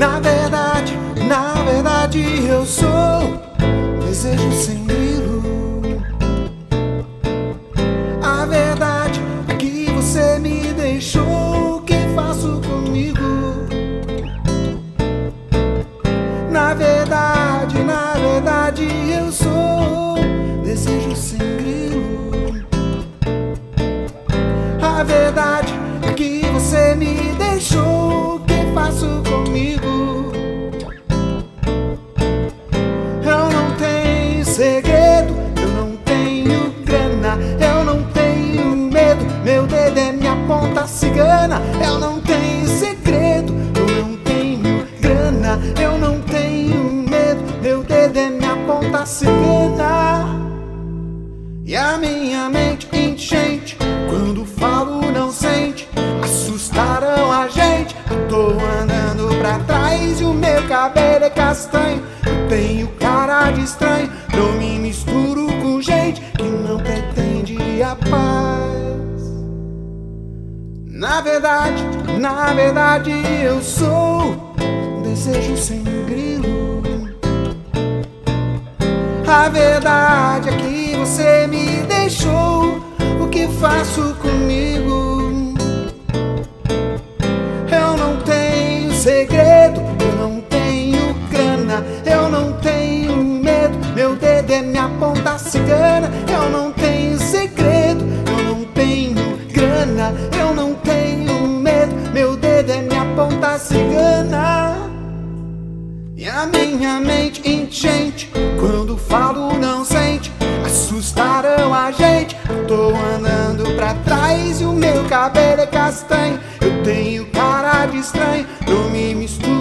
Na verdade, na verdade eu sou desejo sem grilo. A verdade que você me deixou. O que faço comigo? Na verdade, na verdade eu sou desejo sem grilo. A verdade que você me segredo, eu não tenho grana, eu não tenho medo. Meu dedo é minha ponta cigana. Eu não tenho segredo, eu não tenho grana, eu não tenho medo. Meu dedo é minha ponta cigana. E a minha mente enchente, quando falo não sente, assustaram a gente. Tô andando pra trás e o meu cabelo é castanho. Tenho cara de estranho, não me misturo com gente que não pretende a paz. Na verdade, na verdade eu sou desejo sem grilo. A verdade é que você me deixou. O que faço comigo? Eu não tenho segredo, E a minha mente enchente, quando falo não sente, assustaram a gente. Tô andando pra trás e o meu cabelo é castanho. Eu tenho cara de estranho, não me misturo